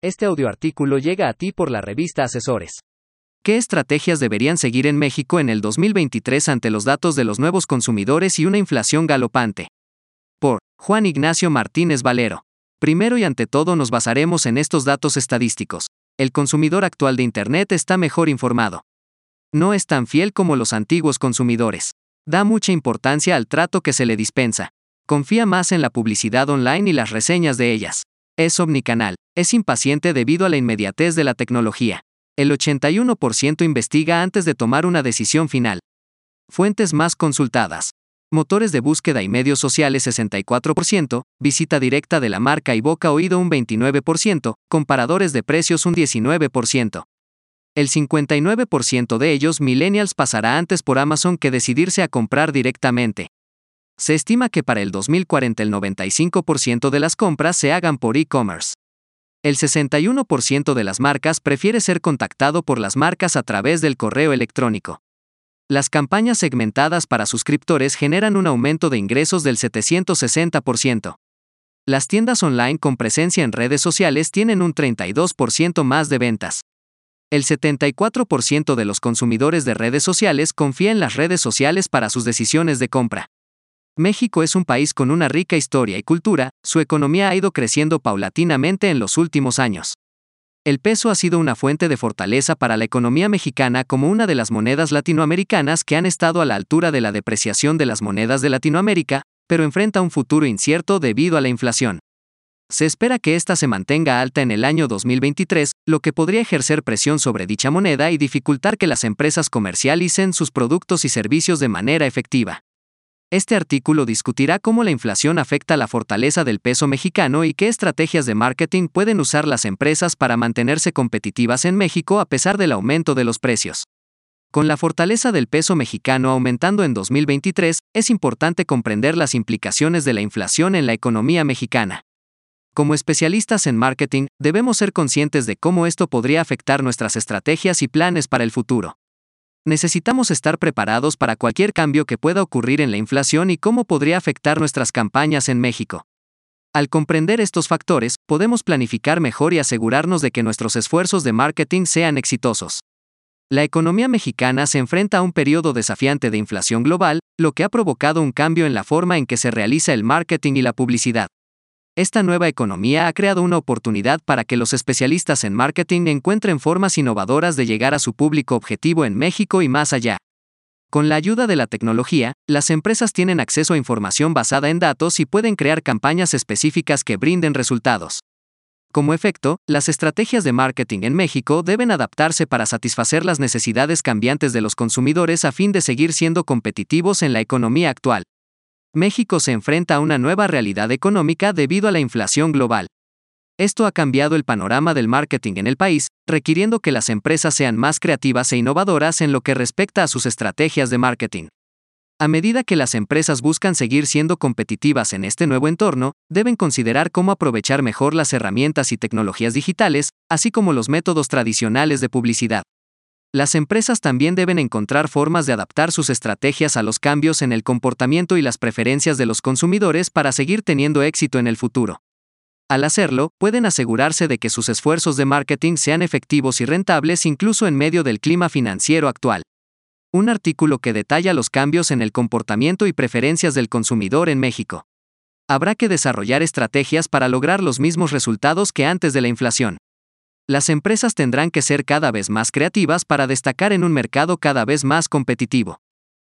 Este audioartículo llega a ti por la revista Asesores. ¿Qué estrategias deberían seguir en México en el 2023 ante los datos de los nuevos consumidores y una inflación galopante? Por Juan Ignacio Martínez Valero. Primero y ante todo nos basaremos en estos datos estadísticos. El consumidor actual de Internet está mejor informado. No es tan fiel como los antiguos consumidores. Da mucha importancia al trato que se le dispensa. Confía más en la publicidad online y las reseñas de ellas. Es omnicanal, es impaciente debido a la inmediatez de la tecnología. El 81% investiga antes de tomar una decisión final. Fuentes más consultadas. Motores de búsqueda y medios sociales 64%, visita directa de la marca y boca oído un 29%, comparadores de precios un 19%. El 59% de ellos millennials pasará antes por Amazon que decidirse a comprar directamente. Se estima que para el 2040 el 95% de las compras se hagan por e-commerce. El 61% de las marcas prefiere ser contactado por las marcas a través del correo electrónico. Las campañas segmentadas para suscriptores generan un aumento de ingresos del 760%. Las tiendas online con presencia en redes sociales tienen un 32% más de ventas. El 74% de los consumidores de redes sociales confía en las redes sociales para sus decisiones de compra. México es un país con una rica historia y cultura, su economía ha ido creciendo paulatinamente en los últimos años. El peso ha sido una fuente de fortaleza para la economía mexicana como una de las monedas latinoamericanas que han estado a la altura de la depreciación de las monedas de Latinoamérica, pero enfrenta un futuro incierto debido a la inflación. Se espera que ésta se mantenga alta en el año 2023, lo que podría ejercer presión sobre dicha moneda y dificultar que las empresas comercialicen sus productos y servicios de manera efectiva. Este artículo discutirá cómo la inflación afecta la fortaleza del peso mexicano y qué estrategias de marketing pueden usar las empresas para mantenerse competitivas en México a pesar del aumento de los precios. Con la fortaleza del peso mexicano aumentando en 2023, es importante comprender las implicaciones de la inflación en la economía mexicana. Como especialistas en marketing, debemos ser conscientes de cómo esto podría afectar nuestras estrategias y planes para el futuro necesitamos estar preparados para cualquier cambio que pueda ocurrir en la inflación y cómo podría afectar nuestras campañas en México. Al comprender estos factores, podemos planificar mejor y asegurarnos de que nuestros esfuerzos de marketing sean exitosos. La economía mexicana se enfrenta a un periodo desafiante de inflación global, lo que ha provocado un cambio en la forma en que se realiza el marketing y la publicidad. Esta nueva economía ha creado una oportunidad para que los especialistas en marketing encuentren formas innovadoras de llegar a su público objetivo en México y más allá. Con la ayuda de la tecnología, las empresas tienen acceso a información basada en datos y pueden crear campañas específicas que brinden resultados. Como efecto, las estrategias de marketing en México deben adaptarse para satisfacer las necesidades cambiantes de los consumidores a fin de seguir siendo competitivos en la economía actual. México se enfrenta a una nueva realidad económica debido a la inflación global. Esto ha cambiado el panorama del marketing en el país, requiriendo que las empresas sean más creativas e innovadoras en lo que respecta a sus estrategias de marketing. A medida que las empresas buscan seguir siendo competitivas en este nuevo entorno, deben considerar cómo aprovechar mejor las herramientas y tecnologías digitales, así como los métodos tradicionales de publicidad. Las empresas también deben encontrar formas de adaptar sus estrategias a los cambios en el comportamiento y las preferencias de los consumidores para seguir teniendo éxito en el futuro. Al hacerlo, pueden asegurarse de que sus esfuerzos de marketing sean efectivos y rentables incluso en medio del clima financiero actual. Un artículo que detalla los cambios en el comportamiento y preferencias del consumidor en México. Habrá que desarrollar estrategias para lograr los mismos resultados que antes de la inflación las empresas tendrán que ser cada vez más creativas para destacar en un mercado cada vez más competitivo.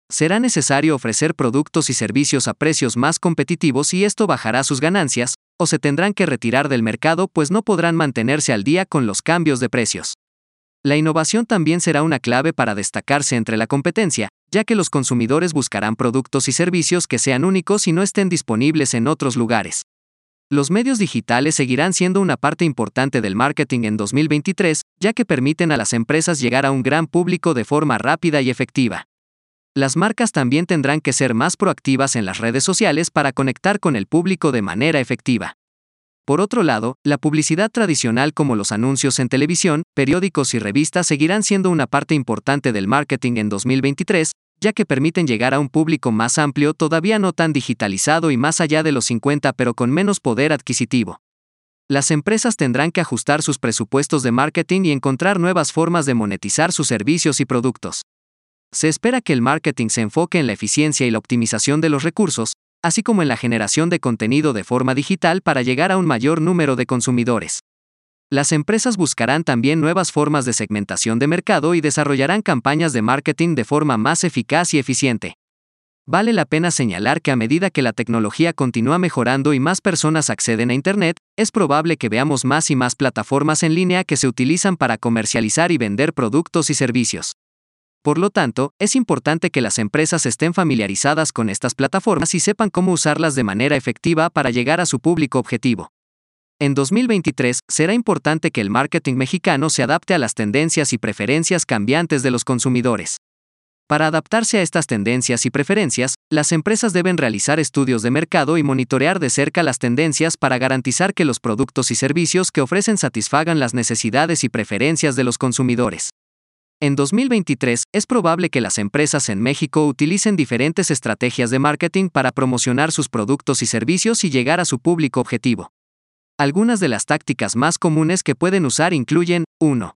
Será necesario ofrecer productos y servicios a precios más competitivos y esto bajará sus ganancias, o se tendrán que retirar del mercado pues no podrán mantenerse al día con los cambios de precios. La innovación también será una clave para destacarse entre la competencia, ya que los consumidores buscarán productos y servicios que sean únicos y no estén disponibles en otros lugares. Los medios digitales seguirán siendo una parte importante del marketing en 2023, ya que permiten a las empresas llegar a un gran público de forma rápida y efectiva. Las marcas también tendrán que ser más proactivas en las redes sociales para conectar con el público de manera efectiva. Por otro lado, la publicidad tradicional como los anuncios en televisión, periódicos y revistas seguirán siendo una parte importante del marketing en 2023, ya que permiten llegar a un público más amplio todavía no tan digitalizado y más allá de los 50 pero con menos poder adquisitivo. Las empresas tendrán que ajustar sus presupuestos de marketing y encontrar nuevas formas de monetizar sus servicios y productos. Se espera que el marketing se enfoque en la eficiencia y la optimización de los recursos, así como en la generación de contenido de forma digital para llegar a un mayor número de consumidores. Las empresas buscarán también nuevas formas de segmentación de mercado y desarrollarán campañas de marketing de forma más eficaz y eficiente. Vale la pena señalar que a medida que la tecnología continúa mejorando y más personas acceden a Internet, es probable que veamos más y más plataformas en línea que se utilizan para comercializar y vender productos y servicios. Por lo tanto, es importante que las empresas estén familiarizadas con estas plataformas y sepan cómo usarlas de manera efectiva para llegar a su público objetivo. En 2023, será importante que el marketing mexicano se adapte a las tendencias y preferencias cambiantes de los consumidores. Para adaptarse a estas tendencias y preferencias, las empresas deben realizar estudios de mercado y monitorear de cerca las tendencias para garantizar que los productos y servicios que ofrecen satisfagan las necesidades y preferencias de los consumidores. En 2023, es probable que las empresas en México utilicen diferentes estrategias de marketing para promocionar sus productos y servicios y llegar a su público objetivo. Algunas de las tácticas más comunes que pueden usar incluyen 1.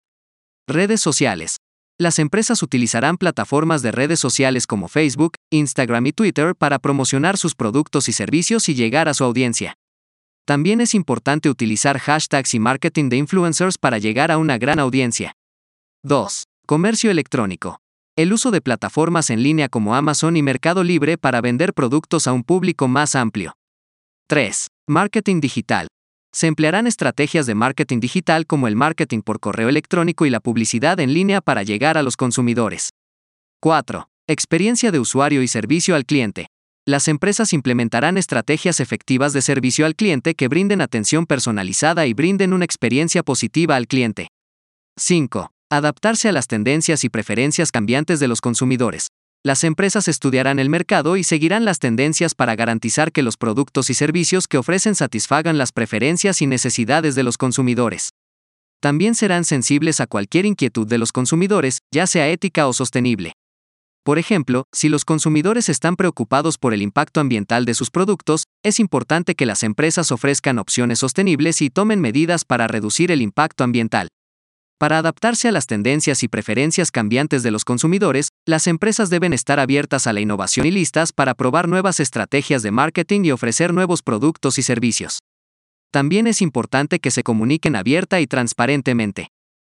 Redes sociales. Las empresas utilizarán plataformas de redes sociales como Facebook, Instagram y Twitter para promocionar sus productos y servicios y llegar a su audiencia. También es importante utilizar hashtags y marketing de influencers para llegar a una gran audiencia. 2. Comercio electrónico. El uso de plataformas en línea como Amazon y Mercado Libre para vender productos a un público más amplio. 3. Marketing digital. Se emplearán estrategias de marketing digital como el marketing por correo electrónico y la publicidad en línea para llegar a los consumidores. 4. Experiencia de usuario y servicio al cliente. Las empresas implementarán estrategias efectivas de servicio al cliente que brinden atención personalizada y brinden una experiencia positiva al cliente. 5. Adaptarse a las tendencias y preferencias cambiantes de los consumidores. Las empresas estudiarán el mercado y seguirán las tendencias para garantizar que los productos y servicios que ofrecen satisfagan las preferencias y necesidades de los consumidores. También serán sensibles a cualquier inquietud de los consumidores, ya sea ética o sostenible. Por ejemplo, si los consumidores están preocupados por el impacto ambiental de sus productos, es importante que las empresas ofrezcan opciones sostenibles y tomen medidas para reducir el impacto ambiental. Para adaptarse a las tendencias y preferencias cambiantes de los consumidores, las empresas deben estar abiertas a la innovación y listas para probar nuevas estrategias de marketing y ofrecer nuevos productos y servicios. También es importante que se comuniquen abierta y transparentemente.